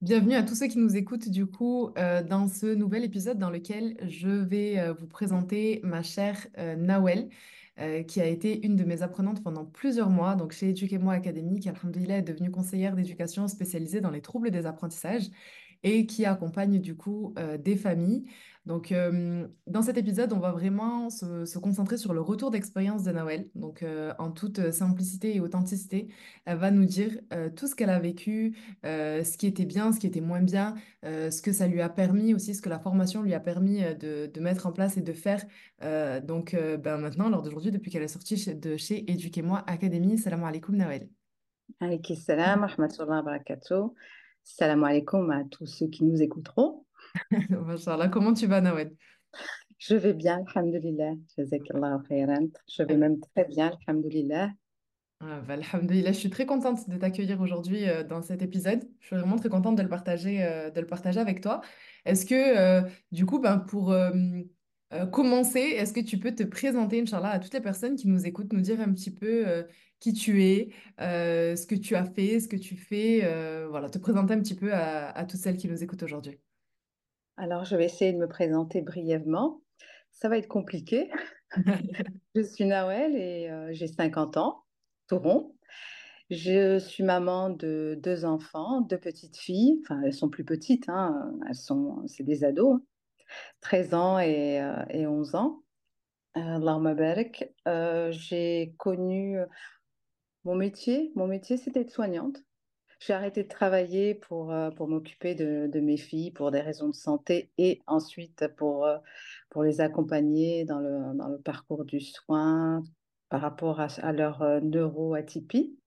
Bienvenue à tous ceux qui nous écoutent du coup euh, dans ce nouvel épisode dans lequel je vais euh, vous présenter ma chère euh, Nawel qui a été une de mes apprenantes pendant plusieurs mois donc chez Éduquez-moi Académie qui alhamdoulilah est devenue conseillère d'éducation spécialisée dans les troubles des apprentissages et qui accompagne du coup euh, des familles. Donc euh, dans cet épisode on va vraiment se, concentrer sur le retour d'expérience de Nawel donc euh, en toute simplicité et authenticité elle va nous dire tout ce qu'elle a vécu ce qui était bien, ce qui était moins bien, ce que ça lui a permis aussi, ce que la formation lui a permis de, mettre en place et de faire. Donc ben maintenant, lors d'aujourd'hui, depuis qu'elle est sortie de chez Éduquez-moi Académie, salam alaikum Nawel. Alayhi salam, rahmatullah barakatuh. Salam alaikum à tous ceux qui nous écouteront. Machallah, comment tu vas Nawel? Je vais bien, alhamdulillah. Je vais même très bien, alhamdulillah. Ah, bah, alhamdoulilah, je suis très contente de t'accueillir aujourd'hui euh, dans cet épisode. Je suis vraiment très contente de le partager, euh, de le partager avec toi. Est-ce que, euh, du coup, ben, pour euh, commencer, est-ce que tu peux te présenter, Inch'Allah, à toutes les personnes qui nous écoutent, nous dire un petit peu euh, qui tu es, euh, ce que tu as fait, ce que tu fais, euh, voilà, te présenter un petit peu à, à toutes celles qui nous écoutent aujourd'hui. Alors, je vais essayer de me présenter brièvement. Ça va être compliqué. Je suis Nawel et j'ai 50 ans, tout rond. Je suis maman de deux enfants, deux petites filles. Enfin, elles sont plus petites, hein. Elles sont, c'est des ados, hein. 13 ans et, euh, et 11 ans. Euh. Euh, j'ai connu Mon métier, mon métier, c'était de soignante. J'ai arrêté de travailler pour, euh, pour m'occuper de, mes filles pour des raisons de santé et ensuite pour, euh, pour les accompagner dans le, dans le parcours du soin par rapport à, à leur euh, neuroatypie.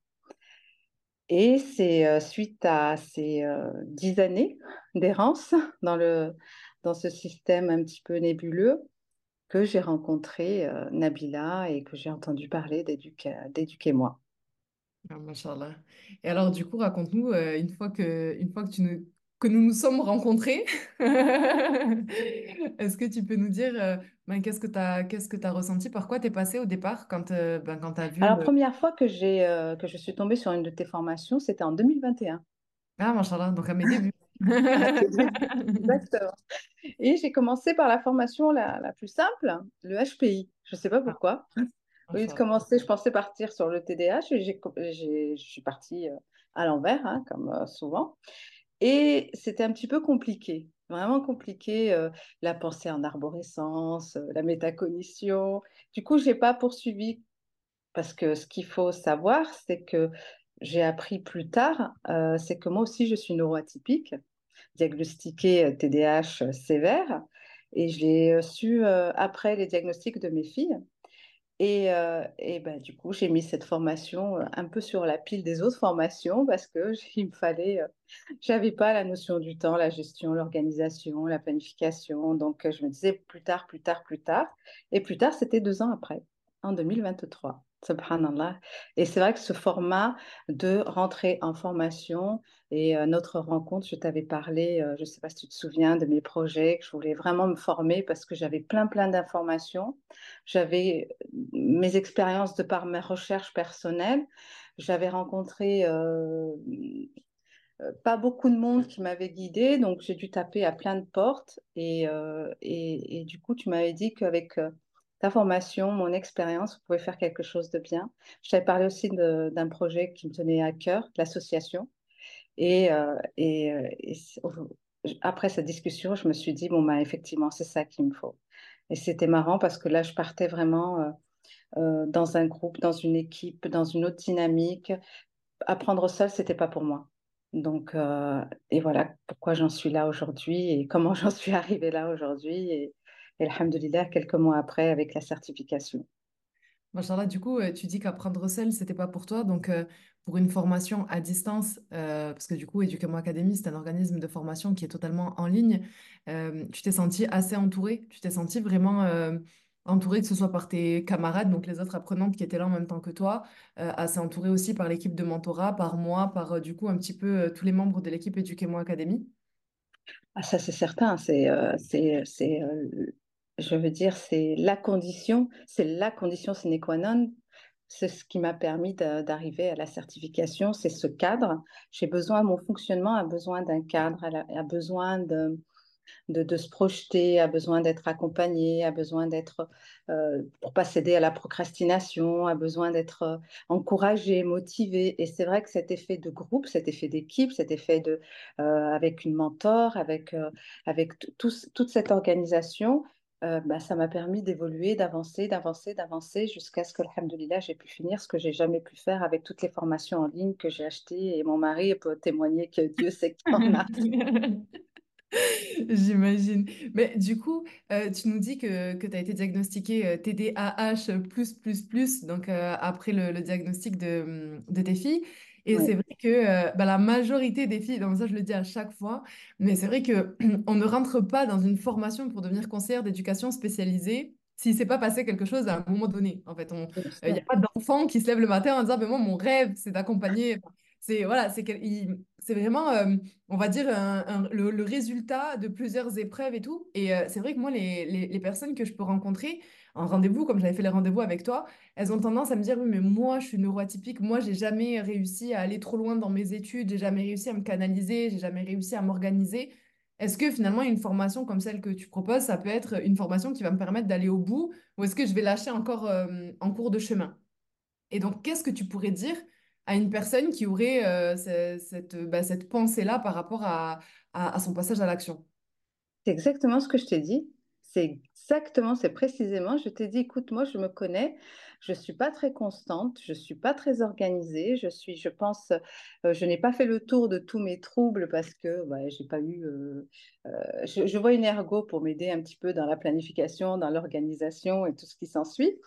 Et c'est euh, suite à ces euh, dix années d'errance dans le, dans ce système un petit peu nébuleux que j'ai rencontré euh, Nabila et que j'ai entendu parler d'Éduquer- d'Éduquez-moi. Ah, Machallah. Et alors, du coup, raconte-nous, euh, une fois que, une fois que, tu nous, que nous nous sommes rencontrés, est-ce que tu peux nous dire euh, ben, qu'est-ce que tu as, qu'est-ce que tu ressenti, par quoi tu es passé au départ quand, ben, quand tu as vu Alors, le... première fois que j'ai que je suis tombée sur une de tes formations, c'était en 2021. Ah, Machallah, donc à mes débuts. Exactement. Et j'ai commencé par la formation la, plus simple, le HPI. Je ne sais pas pourquoi. Au lieu de commencer, je pensais partir sur le TDAH je suis partie euh, à l'envers, hein, comme euh, souvent. Et c'était un petit peu compliqué, vraiment compliqué, euh, la pensée en arborescence, la métacognition. Du coup, je n'ai pas poursuivi Parce que ce qu'il faut savoir, c'est que j'ai appris plus tard, c'est que moi aussi je suis neuroatypique, diagnostiquée euh, TDAH sévère, et je l'ai euh, su euh, après les diagnostics de mes filles. Et, euh, et ben, du coup, j'ai mis cette formation euh, un peu sur la pile des autres formations parce que il me fallait, euh, j'avais pas la notion du temps, la gestion, l'organisation, la planification. Donc, euh, je me disais plus tard, plus tard, plus tard. Et plus tard, c'était deux ans après, en 2023. Subhanallah. Et c'est vrai que ce format de rentrer en formation et euh, notre rencontre, je t'avais parlé, euh, je ne sais pas si tu te souviens de mes projets, que je voulais vraiment me former parce que j'avais plein, plein d'informations. J'avais mes expériences de par mes recherches personnelles. J'avais rencontré euh, euh, pas beaucoup de monde qui m'avait guidée, donc j'ai dû taper à plein de portes. Et, euh, et, et du coup, tu m'avais dit qu'avec euh, ta formation, mon expérience, vous pouvez faire quelque chose de bien. Je t'avais parlé aussi d'un projet qui me tenait à cœur, l'association. Et, euh, euh, après cette discussion, je me suis dit, bon, bah, effectivement, c'est ça qu'il me faut. Et c'était marrant parce que là, je partais vraiment euh, dans un groupe, dans une équipe, dans une autre dynamique. Apprendre seul, c'était pas pour moi. Donc, et voilà pourquoi j'en suis là aujourd'hui et comment j'en suis arrivée là aujourd'hui. Et alhamdoulilah, quelques mois après, avec la certification. Machallah, du coup, euh, tu dis qu'apprendre seul, c'était pas pour toi. Donc, euh, pour une formation à distance, euh, parce que du coup, Éduquez-moi Académie, c'est un organisme de formation qui est totalement en ligne, euh, tu t'es senti assez entourée? Tu t'es senti vraiment entourée, que ce soit par tes camarades, donc les autres apprenantes qui étaient là en même temps que toi, assez entourée aussi par l'équipe de mentorat, par moi, par du coup un petit peu tous les membres de l'équipe Éduquez-moi Académie? Ah, ça, c'est certain. C'est, c'est, c'est, je veux dire, c'est la condition, c'est la condition sine qua non c'est ce qui m'a permis d'arriver à la certification, c'est ce cadre. J'ai besoin, mon fonctionnement a besoin d'un cadre, a besoin de, de, se projeter, a besoin d'être accompagné, a besoin d'être, euh, pour pas céder à la procrastination, a besoin d'être euh, encouragé, motivé. Et c'est vrai que cet effet de groupe, cet effet d'équipe, cet effet de, euh, avec une mentor, avec, euh, avec toute cette organisation, bah, ça m'a permis d'évoluer, d'avancer, d'avancer, d'avancer jusqu'à ce que, alhamdoulilah, j'ai pu finir ce que j'ai jamais pu faire avec toutes les formations en ligne que j'ai achetées. Et mon mari peut témoigner que Dieu sait qu'il en a. J'imagine. Mais du coup, euh, tu nous dis que, que tu as été diagnostiqué euh, TDAH, donc euh, après le, le diagnostic de, de, tes filles. Et c'est vrai que bah, la majorité des filles, donc ça je le dis à chaque fois, mais c'est vrai que on ne rentre pas dans une formation pour devenir conseillère d'éducation spécialisée s'il ne s'est pas passé quelque chose à un moment donné. En fait, il n'y a pas d'enfant qui se lève le matin en disant, mais moi, mon rêve, c'est d'accompagner. C'est voilà, c'est c'est vraiment, euh, on va dire, le, résultat de plusieurs épreuves et tout. Et euh, c'est vrai que moi, les, les, personnes que je peux rencontrer en rendez-vous, comme j'avais fait les rendez-vous avec toi, elles ont tendance à me dire, oui, mais moi, je suis neuroatypique, moi, j'ai jamais réussi à aller trop loin dans mes études, j'ai jamais réussi à me canaliser, j'ai jamais réussi à m'organiser. Est-ce que finalement, une formation comme celle que tu proposes, ça peut être une formation qui va me permettre d'aller au bout, ou est-ce que je vais lâcher encore en cours de chemin? Et donc, qu'est-ce que tu pourrais dire à une personne qui aurait cette, bah, cette pensée-là par rapport à, à, son passage à l'action? C'est exactement ce que je t'ai dit. C'est exactement, c'est précisément, je t'ai dit, écoute, moi, je me connais, je ne suis pas très constante, je ne suis pas très organisée, je suis, je pense, euh, je n'ai pas fait le tour de tous mes troubles parce que bah, j'ai pas eu, euh, je, je, vois une ergo pour m'aider un petit peu dans la planification, dans l'organisation et tout ce qui s'ensuit.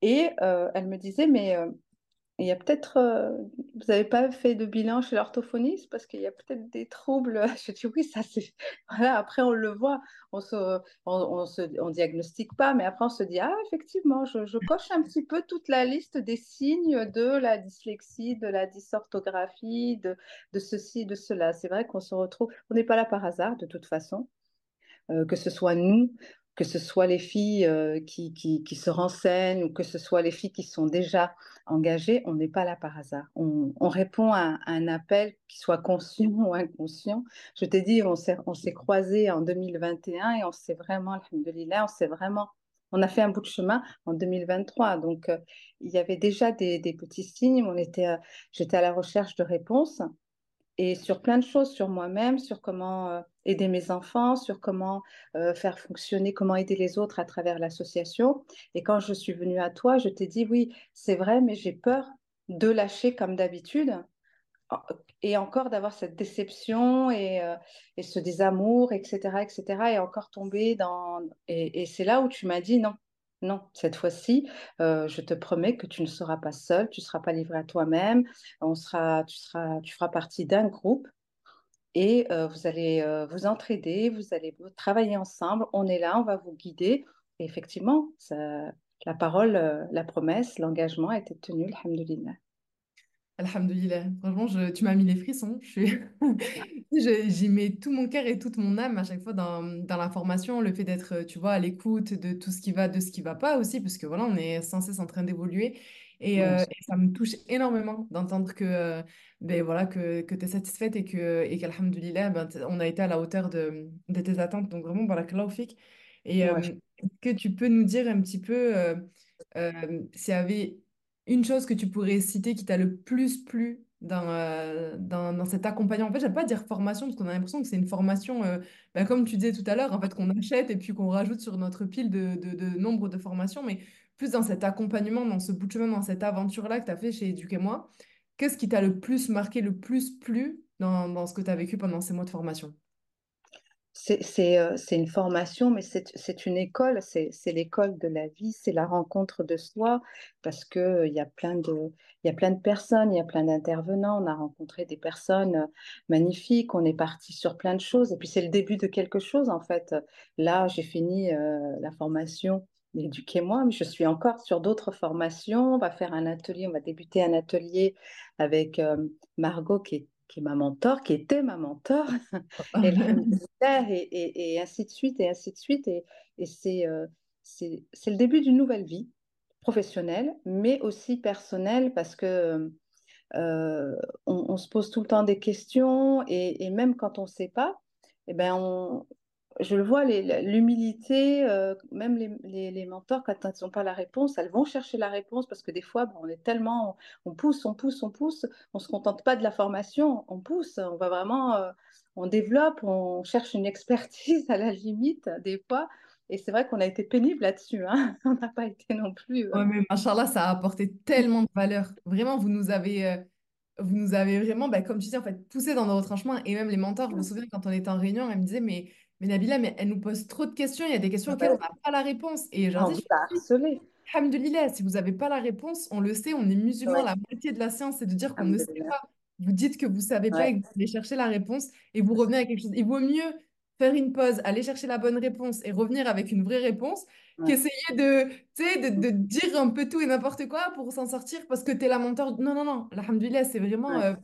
Et elle me disait, mais il y a peut-être, euh, vous n'avez pas fait de bilan chez l'orthophoniste parce qu'il y a peut-être des troubles? Je dis oui, ça c'est. Après on le voit, on se, on, se, on diagnostique pas, mais après on se dit ah effectivement, je, je, coche un petit peu toute la liste des signes de la dyslexie, de la dysorthographie, de, de ceci, de cela. C'est vrai qu'on se retrouve, on n'est pas là par hasard de toute façon. Euh, que ce soit nous que ce soit les filles euh, qui, qui, se renseignent ou que ce soit les filles qui sont déjà engagées, on n'est pas là par hasard. On, répond à, un appel qui soit conscient ou inconscient. Je t'ai dit, on s'est, on croisés en 2021 et on s'est vraiment, alhamdoulilah, on s'est vraiment, on a fait un bout de chemin en 2023. Donc, euh, il y avait déjà des, petits signes. Euh, j'étais à la recherche de réponses et sur plein de choses, sur moi-même, sur comment euh, aider mes enfants, sur comment euh, faire fonctionner, comment aider les autres à travers l'association. Et quand je suis venue à toi, je t'ai dit, oui, c'est vrai, mais j'ai peur de lâcher comme d'habitude et encore d'avoir cette déception et, euh, ce désamour, etc., etc., et encore tomber dans... Et c'est là où tu m'as dit, non, non, cette fois-ci, je te promets que tu ne seras pas seul, tu ne seras pas livré à toi-même, on sera, tu, seras, feras partie d'un groupe et vous allez vous entraider, vous allez travailler ensemble, on est là, on va vous guider. Et effectivement, la parole, la promesse, l'engagement a été tenu, alhamdoulilah. Alhamdulillah. Franchement, je, tu m'as mis les frissons. J'y mets tout mon cœur et toute mon âme à chaque fois dans, dans la formation. Le fait d'être, tu vois, à l'écoute de tout ce qui va, de ce qui va pas aussi, parce que voilà, on est sans cesse en train d'évoluer. Et, euh, ça me touche énormément d'entendre que, euh, ben, voilà, que, que tu es satisfaite et que, et qu'Alhamdulillah, ben, on a été à la hauteur de, de tes attentes. Donc vraiment, voilà, fik. Et euh, que tu peux nous dire un petit peu s'il y avait une chose que tu pourrais citer qui t'a le plus plu dans, euh, cet accompagnement. En fait, j'aime pas dire formation parce qu'on a l'impression que c'est une formation, euh, bah, comme tu disais tout à l'heure, en fait, qu'on achète et puis qu'on rajoute sur notre pile de, de, de, nombre de formations, mais plus dans cet accompagnement, dans ce bout de chemin, dans cette aventure-là que tu as fait chez Éduquez-moi. Qu'est-ce qui t'a le plus marqué, le plus plu dans, dans ce que tu as vécu pendant ces mois de formation? C'est une formation, mais c'est une école, c'est l'école de la vie, c'est la rencontre de soi, parce qu'il y, a plein de, y a plein de personnes, il y a plein d'intervenants, on a rencontré des personnes magnifiques, on est parti sur plein de choses, et puis c'est le début de quelque chose, en fait. Là, j'ai fini la formation d'éduquer-moi, mais je suis encore sur d'autres formations, on va faire un atelier, on va débuter un atelier avec Margot, qui est qui est ma mentor, qui était ma mentor, et, et, et, ainsi de suite, et ainsi de suite. Et, et c'est, euh, c'est, c'est le début d'une nouvelle vie. professionnel, mais aussi personnel, parce que euh, on, on, se pose tout le temps des questions, et, et même quand on ne sait pas, eh ben on, je le vois, l'humilité, euh, même les, les, les, mentors, quand elles n'ont pas la réponse, elles vont chercher la réponse parce que des fois, bon, on est tellement, on, pousse, on pousse, on pousse, on ne se contente pas de la formation, on pousse, on va vraiment, euh, on développe, on cherche une expertise à la limite, des fois. Et c'est vrai qu'on a été pénible là-dessus, hein on n'a pas été non plus. Euh... Ouais, mais machallah, ça a apporté tellement de valeur. Vraiment, vous nous avez. Vous nous avez vraiment, bah, comme tu dis, en fait, poussé dans nos retranchements. Et même les mentors, je me souviens quand on était en réunion, elles me disaient, mais mais Nabila, mais elle nous pose trop de questions. Il y a des questions auxquelles on n'a pas la réponse. Et j'en dis, Alhamdulillah, si vous n'avez pas la réponse, on le sait, on est musulmans. Ouais. La moitié de la science, c'est de dire qu'on ne sait pas. Vous dites que vous ne savez pas ouais. et que vous allez chercher la réponse et vous revenez à quelque chose. Il vaut mieux faire une pause, aller chercher la bonne réponse et revenir avec une vraie réponse ouais. qu'essayer de, de, de, dire un peu tout et n'importe quoi pour s'en sortir parce que tu es la mentor. Non, non, non. Alhamdulillah, c'est vraiment. Euh,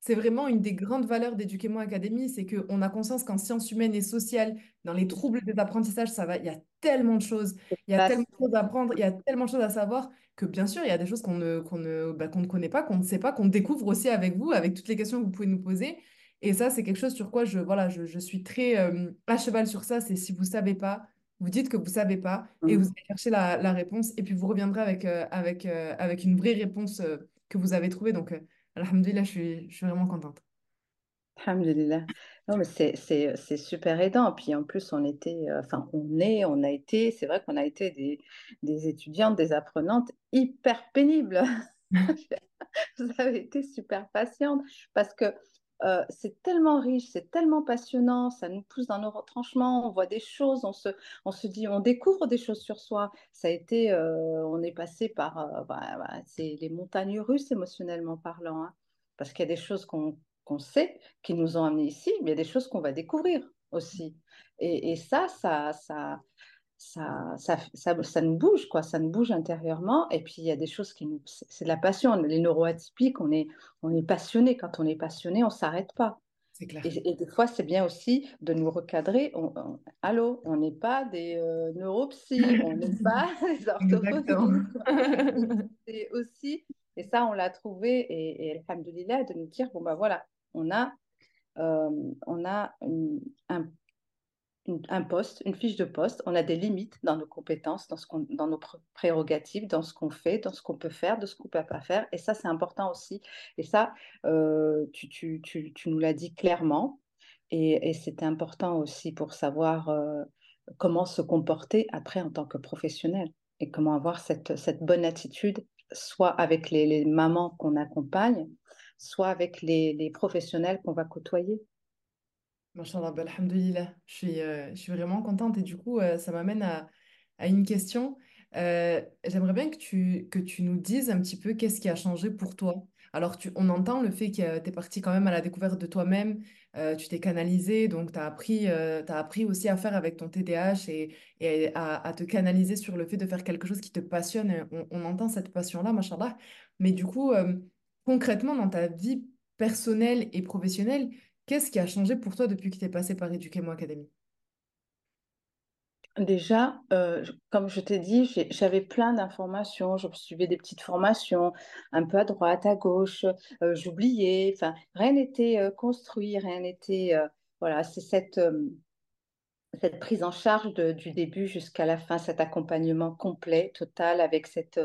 c'est vraiment une des grandes valeurs d'Éduquez-moi Académie, c'est qu'on a conscience qu'en sciences humaines et sociales, dans les troubles des apprentissages, ça va, il y a tellement de choses, il y a tellement de choses à apprendre, il y a tellement de choses à savoir que bien sûr, il y a des choses qu'on ne, qu'on ne, bah, qu'on ne connaît pas, qu'on ne sait pas, qu'on découvre aussi avec vous, avec toutes les questions que vous pouvez nous poser. Et ça, c'est quelque chose sur quoi je, voilà, je, je suis très euh, à cheval sur ça, c'est si vous ne savez pas, vous dites que vous ne savez pas et vous allez chercher la, la, réponse et puis vous reviendrez avec, euh, avec, euh, avec une vraie réponse que vous avez trouvée. Donc, Alhamdulillah, je suis, je suis vraiment contente. Alhamdulillah. Non, mais c'est super aidant. Puis en plus, on était, enfin, on est, on a été, c'est vrai qu'on a été des, des, étudiantes, des apprenantes hyper pénibles. Vous avez été super patiente parce que euh, c'est tellement riche, c'est tellement passionnant, ça nous pousse dans nos retranchements, on voit des choses, on se, on se dit, on découvre des choses sur soi. Ça a été, euh, on est passé par, euh, bah, bah, c'est les montagnes russes émotionnellement parlant, hein, parce qu'il y a des choses qu'on qu sait qui nous ont amenés ici, mais il y a des choses qu'on va découvrir aussi. Et, et ça, ça, ça, ça, ça, ça, ça, nous bouge, quoi. Ça nous bouge intérieurement. Et puis, il y a des choses qui nous... C'est de la passion. Les neuroatypiques, on est, on est passionné. Quand on est passionné, on ne s'arrête pas. Clair. Et, et, des fois, c'est bien aussi de nous recadrer. On, on, allô, on n'est pas des euh, neuropsy, on n'est pas des orthophonistes. c'est aussi, et ça, on l'a trouvé, et, et alhamdoulilah, de nous dire, bon, ben voilà, on a, euh, on a une, un un poste, une fiche de poste, on a des limites dans nos compétences, dans, ce dans nos prérogatives, dans ce qu'on fait, dans ce qu'on peut faire, de ce qu'on ne peut pas faire. Et ça, c'est important aussi. Et ça, euh, tu, nous l'as dit clairement. Et, et c'est important aussi pour savoir euh, comment se comporter après en tant que professionnel et comment avoir cette, bonne attitude, soit avec les, mamans qu'on accompagne, soit avec les professionnels qu'on va côtoyer. Machallah, bah. Je suis, euh, je suis vraiment contente et du coup, euh, ça m'amène à, à, une question. Euh, j'aimerais bien que tu, que tu nous dises un petit peu qu'est-ce qui a changé pour toi. Alors, tu, on entend le fait que tu es parti quand même à la découverte de toi-même, tu t'es canalisé, donc tu as appris, as appris aussi à faire avec ton TDAH et, et à, à, te canaliser sur le fait de faire quelque chose qui te passionne. On, on, entend cette passion-là, machallah. Mais du coup, concrètement, dans ta vie personnelle et professionnelle, Qu'est-ce qui a changé pour toi depuis que tu es passé par Éduquez-moi Académie Déjà, euh, comme je t'ai dit, j'avais plein d'informations. Je suivais des petites formations, un peu à droite, à gauche. Euh, J'oubliais. Enfin, rien n'était euh, construit, rien n'était. Voilà, c'est cette, cette prise en charge du début jusqu'à la fin, cet accompagnement complet, total, avec cette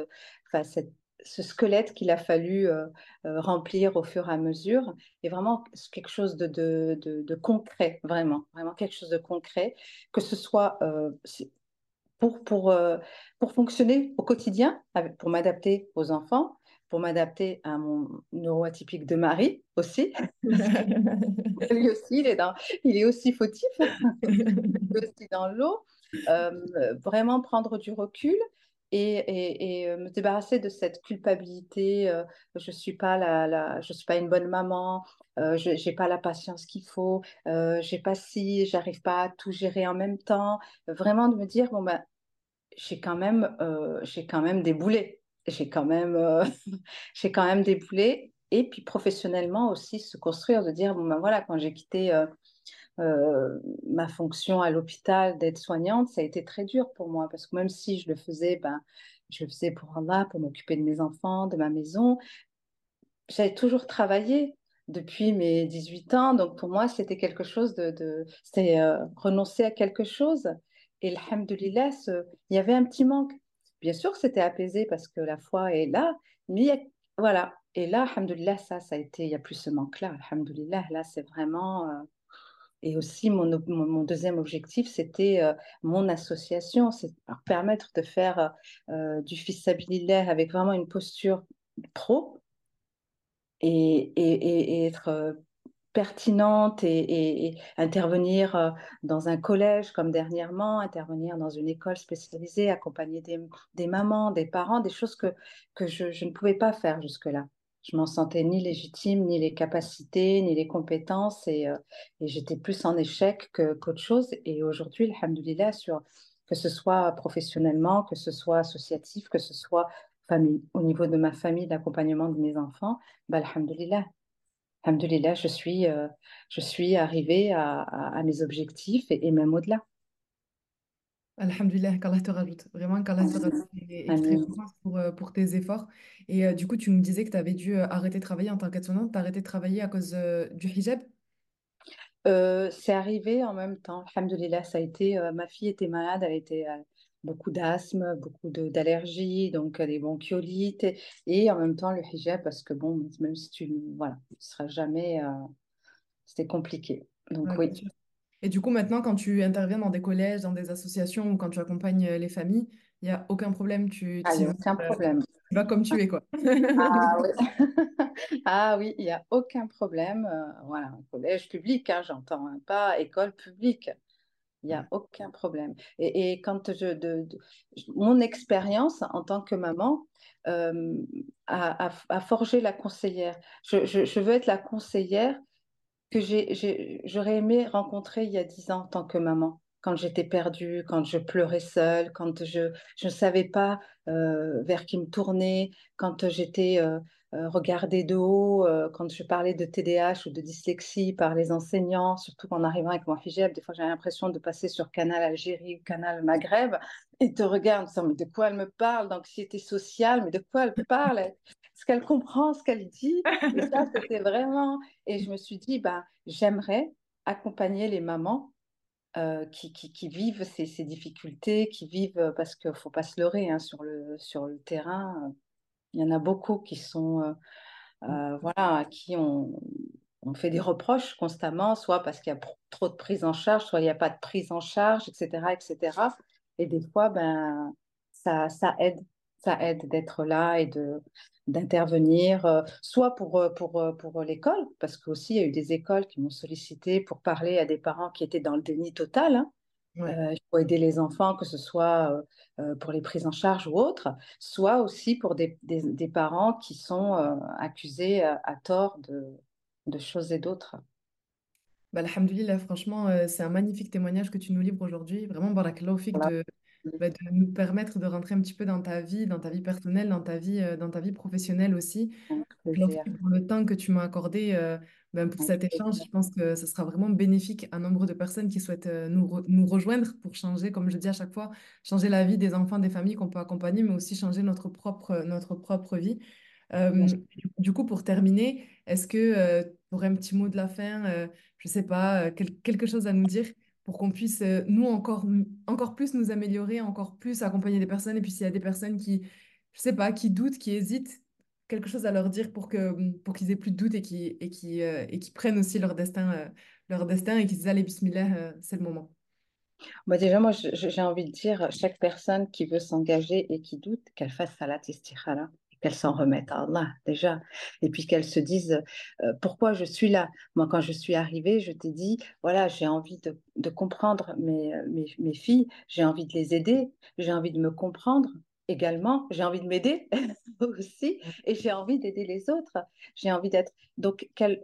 ce squelette qu'il a fallu euh, euh, remplir au fur et à mesure est vraiment quelque chose de, de, de, de, concret, vraiment, vraiment quelque chose de concret, que ce soit euh, pour, pour, euh, pour fonctionner au quotidien, avec, pour m'adapter aux enfants, pour m'adapter à mon neuroatypique de mari aussi. Lui aussi, il est, dans, il est aussi fautif, il est aussi dans l'eau. Vraiment prendre du recul et, euh, me débarrasser de cette culpabilité. Euh, je suis pas la, je suis pas une bonne maman. Euh, je j'ai pas la patience qu'il faut. Euh, j'ai pas si, j'arrive pas à tout gérer en même temps. Vraiment de me dire bon ben j'ai quand même, j'ai quand même des boulets. J'ai quand même, j'ai quand même des. Et puis professionnellement aussi se construire, de dire bon ben voilà quand j'ai quitté euh, ma fonction à l'hôpital d'aide-soignante, ça a été très dur pour moi parce que même si je le faisais, ben, je le faisais pour Allah, pour m'occuper de mes enfants, de ma maison, j'avais toujours travaillé depuis mes 18 ans. Donc pour moi, c'était quelque chose de... de c'était euh, renoncer à quelque chose. Et alhamdoulilah, il y avait un petit manque. Bien sûr c'était apaisé parce que la foi est là, mais voilà. Et là, alhamdoulilah, ça, ça a été, il n'y a plus ce manque-là. Alhamdoulilah, là, c'est vraiment... Euh, et aussi, mon, deuxième objectif, c'était euh, mon association, c'est permettre de faire euh, du fils avec vraiment une posture pro et, être pertinente et, intervenir euh, dans un collège comme dernièrement, intervenir dans une école spécialisée, accompagner des, mamans, des parents, des choses que, que je, je ne pouvais pas faire jusque-là. Je m'en sentais ni légitime, ni les capacités, ni les compétences, et, euh, et j'étais plus en échec qu'autre chose. Et aujourd'hui, alhamdoulilah, sur, que ce soit professionnellement, que ce soit associatif, que ce soit famille, au niveau de ma famille, d'accompagnement de mes enfants, bah, alhamdoulilah, Alhamdulillah, je suis, euh, je suis arrivée à, mes objectifs et même au-delà. Alhamdulillah, qu'Allah te rajoute. Vraiment, qu'Allah te rajoute. Et, et très pour, euh, pour tes efforts. Et euh, du coup, tu me disais que tu avais dû arrêter de travailler en tant qu'aide-soignante. Tu as arrêté de travailler à cause du hijab? c'est arrivé en même temps. Alhamdulillah, ça a été. ma fille était malade, elle était beaucoup d'asthme, beaucoup d'allergies, donc des bronchiolites et, et, en même temps le hijab parce que bon, même si tu voilà, ce sera jamais, euh, c'était compliqué. Donc oui. Et du coup, maintenant, quand tu interviens dans des collèges, dans des associations ou quand tu accompagnes euh, les familles, il n'y a aucun problème. Tu, ah, aucun euh, problème. Tu vas comme tu es, quoi. ah oui, ah, oui il n'y a aucun problème. voilà, collège public, hein, j'entends, hein, pas école publique. Il n'y a aucun problème. Et, et quand je, de, mon expérience en tant que maman euh, a, a, forgé la conseillère. Je, je, je, veux être la conseillère que j'aurais aimé rencontrer il y a dix ans en tant que maman quand j'étais perdue, quand je pleurais seule, quand je ne savais pas euh, vers qui me tourner, quand j'étais euh, regardée de haut, quand je parlais de TDAH ou de dyslexie par les enseignants, surtout en arrivant avec mon hijab, des fois j'avais l'impression de passer sur Canal Algérie ou Canal Maghreb et te regarde, mais de quoi elle me parle, d'anxiété sociale, mais de quoi elle parle? Est-ce qu'elle comprend ce qu'elle dit? Et ça, c'était vraiment... Et je me suis dit, bah, j'aimerais accompagner les mamans euh, qui, qui, vivent ces, ces, difficultés, qui vivent, euh, parce qu'il ne faut pas se leurrer, hein, sur, le, sur le terrain, euh, il y en a beaucoup qui sont, euh, voilà, à qui on, on, fait des reproches constamment, soit parce qu'il y a trop de prise en charge, soit il n'y a pas de prise en charge, etc. etc. Et des fois, ben, ça, ça aide, ça aide d'être là et de, d'intervenir, euh, soit pour, euh, pour, euh, pour l'école, parce qu'aussi il y a eu des écoles qui m'ont sollicité pour parler à des parents qui étaient dans le déni total. Hein. Il faut aider les enfants, que ce soit pour les prises en charge ou autres, soit aussi pour des, des, des parents qui sont accusés à, tort de, de choses et d'autres. Bah, alhamdoulilah, franchement, c'est un magnifique témoignage que tu nous livres aujourd'hui. Vraiment, barakallahu fik de, bah, de nous permettre de rentrer un petit peu dans ta vie, dans ta vie personnelle, dans ta vie, euh, dans ta vie professionnelle aussi. Pour le temps que tu m'as accordé euh, ben, pour cet échange, je pense que ce sera vraiment bénéfique à nombre de personnes qui souhaitent euh, nous, nous rejoindre pour changer, comme je dis à chaque fois, changer la vie des enfants, des familles qu'on peut accompagner, mais aussi changer notre propre, notre propre vie. du coup, pour terminer, est-ce que tu aurais un petit mot de la fin, je ne sais pas, quelque chose à nous dire? Pour qu'on puisse, euh, nous, encore, encore plus nous améliorer, encore plus accompagner des personnes. Et puis, s'il y a des personnes qui, je sais pas, qui doutent, qui hésitent, quelque chose à leur dire pour que pour qu'ils aient plus de doutes et qui et qui euh, et qui prennent aussi leur destin euh, leur destin et qu'ils disent allez bismillah c'est le moment. Bah déjà moi j'ai envie de dire chaque personne qui veut s'engager et qui doute qu'elle fasse salat istikhara qu'elles s'en remettent. À Allah déjà, et puis qu'elles se disent euh, pourquoi je suis là? Moi, quand je suis arrivée, je t'ai dit, voilà, j'ai envie de, comprendre mes, mes, filles, j'ai envie de les aider, j'ai envie de me comprendre également, j'ai envie de m'aider aussi, et j'ai envie d'aider les autres, j'ai envie d'être... Donc, qu'elles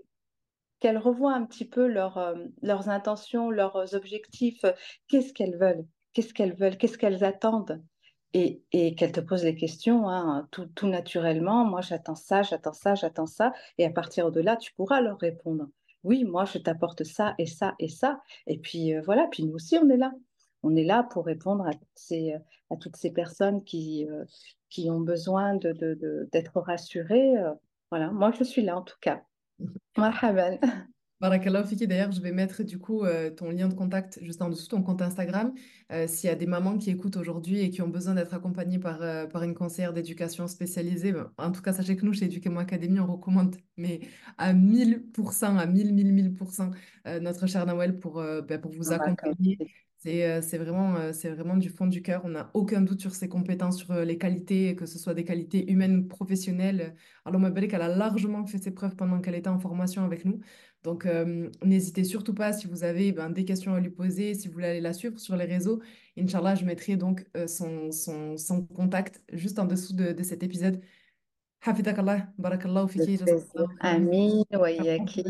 qu'elles revoient un petit peu euh, leurs intentions, leurs objectifs, qu'est-ce qu'elles veulent, qu'est-ce qu'elles veulent, qu'est-ce qu'elles attendent? Et, et qu'elle te pose les questions hein, tout, tout, naturellement. Moi, j'attends ça, j'attends ça, j'attends ça. Et à partir de là, tu pourras leur répondre. oui, moi, je t'apporte ça et ça et ça. Et puis euh, voilà, puis nous aussi, on est là. On est là pour répondre à, ces, à toutes ces personnes qui, euh, qui ont besoin de, de, de- d'être rassurées. euh, voilà, moi, je suis là en tout cas. Marhaban. Barakallahu fiki. D'ailleurs, je vais mettre du coup euh, ton lien de contact juste en dessous, ton compte Instagram. Euh, s'il y a des mamans qui écoutent aujourd'hui et qui ont besoin d'être accompagnées par, euh, par une conseillère d'éducation spécialisée, ben, en tout cas, sachez que nous, chez Éduquez-moi Académie, on recommande, mais à 1000%, à 1000, 1000, 1000%, euh, notre chère Nawel pour, ben, pour vous Barakallah. accompagner. C'est euh, c'est vraiment, euh, c'est vraiment du fond du cœur. On n'a aucun doute sur ses compétences, sur euh, les qualités, que ce soit des qualités humaines ou professionnelles. Alors, ma belle, qu'elle a largement fait ses preuves pendant qu'elle était en formation avec nous. Donc, euh, n'hésitez surtout pas si vous avez ben, des questions à lui poser, si vous voulez aller la suivre sur les réseaux. Inch'Allah, je mettrai donc euh, son, son, son contact juste en dessous de, de cet épisode. Hafidakallah, barakallahu fiki. Amin, wayaki,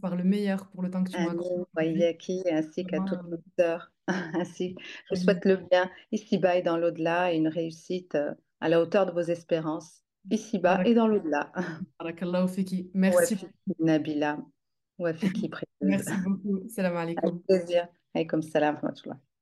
par le meilleur pour le temps que tu m'as amin, wayaki, ainsi qu'à toutes vos sœurs. Ainsi, je vous souhaite le bien ici-bas et dans l'au-delà et une réussite euh, à la hauteur de vos espérances, ici-bas et dans l'au-delà. Merci. Nabila. Merci beaucoup. Salam Avec alaikum. plaisir. Salam wa rahmatullah.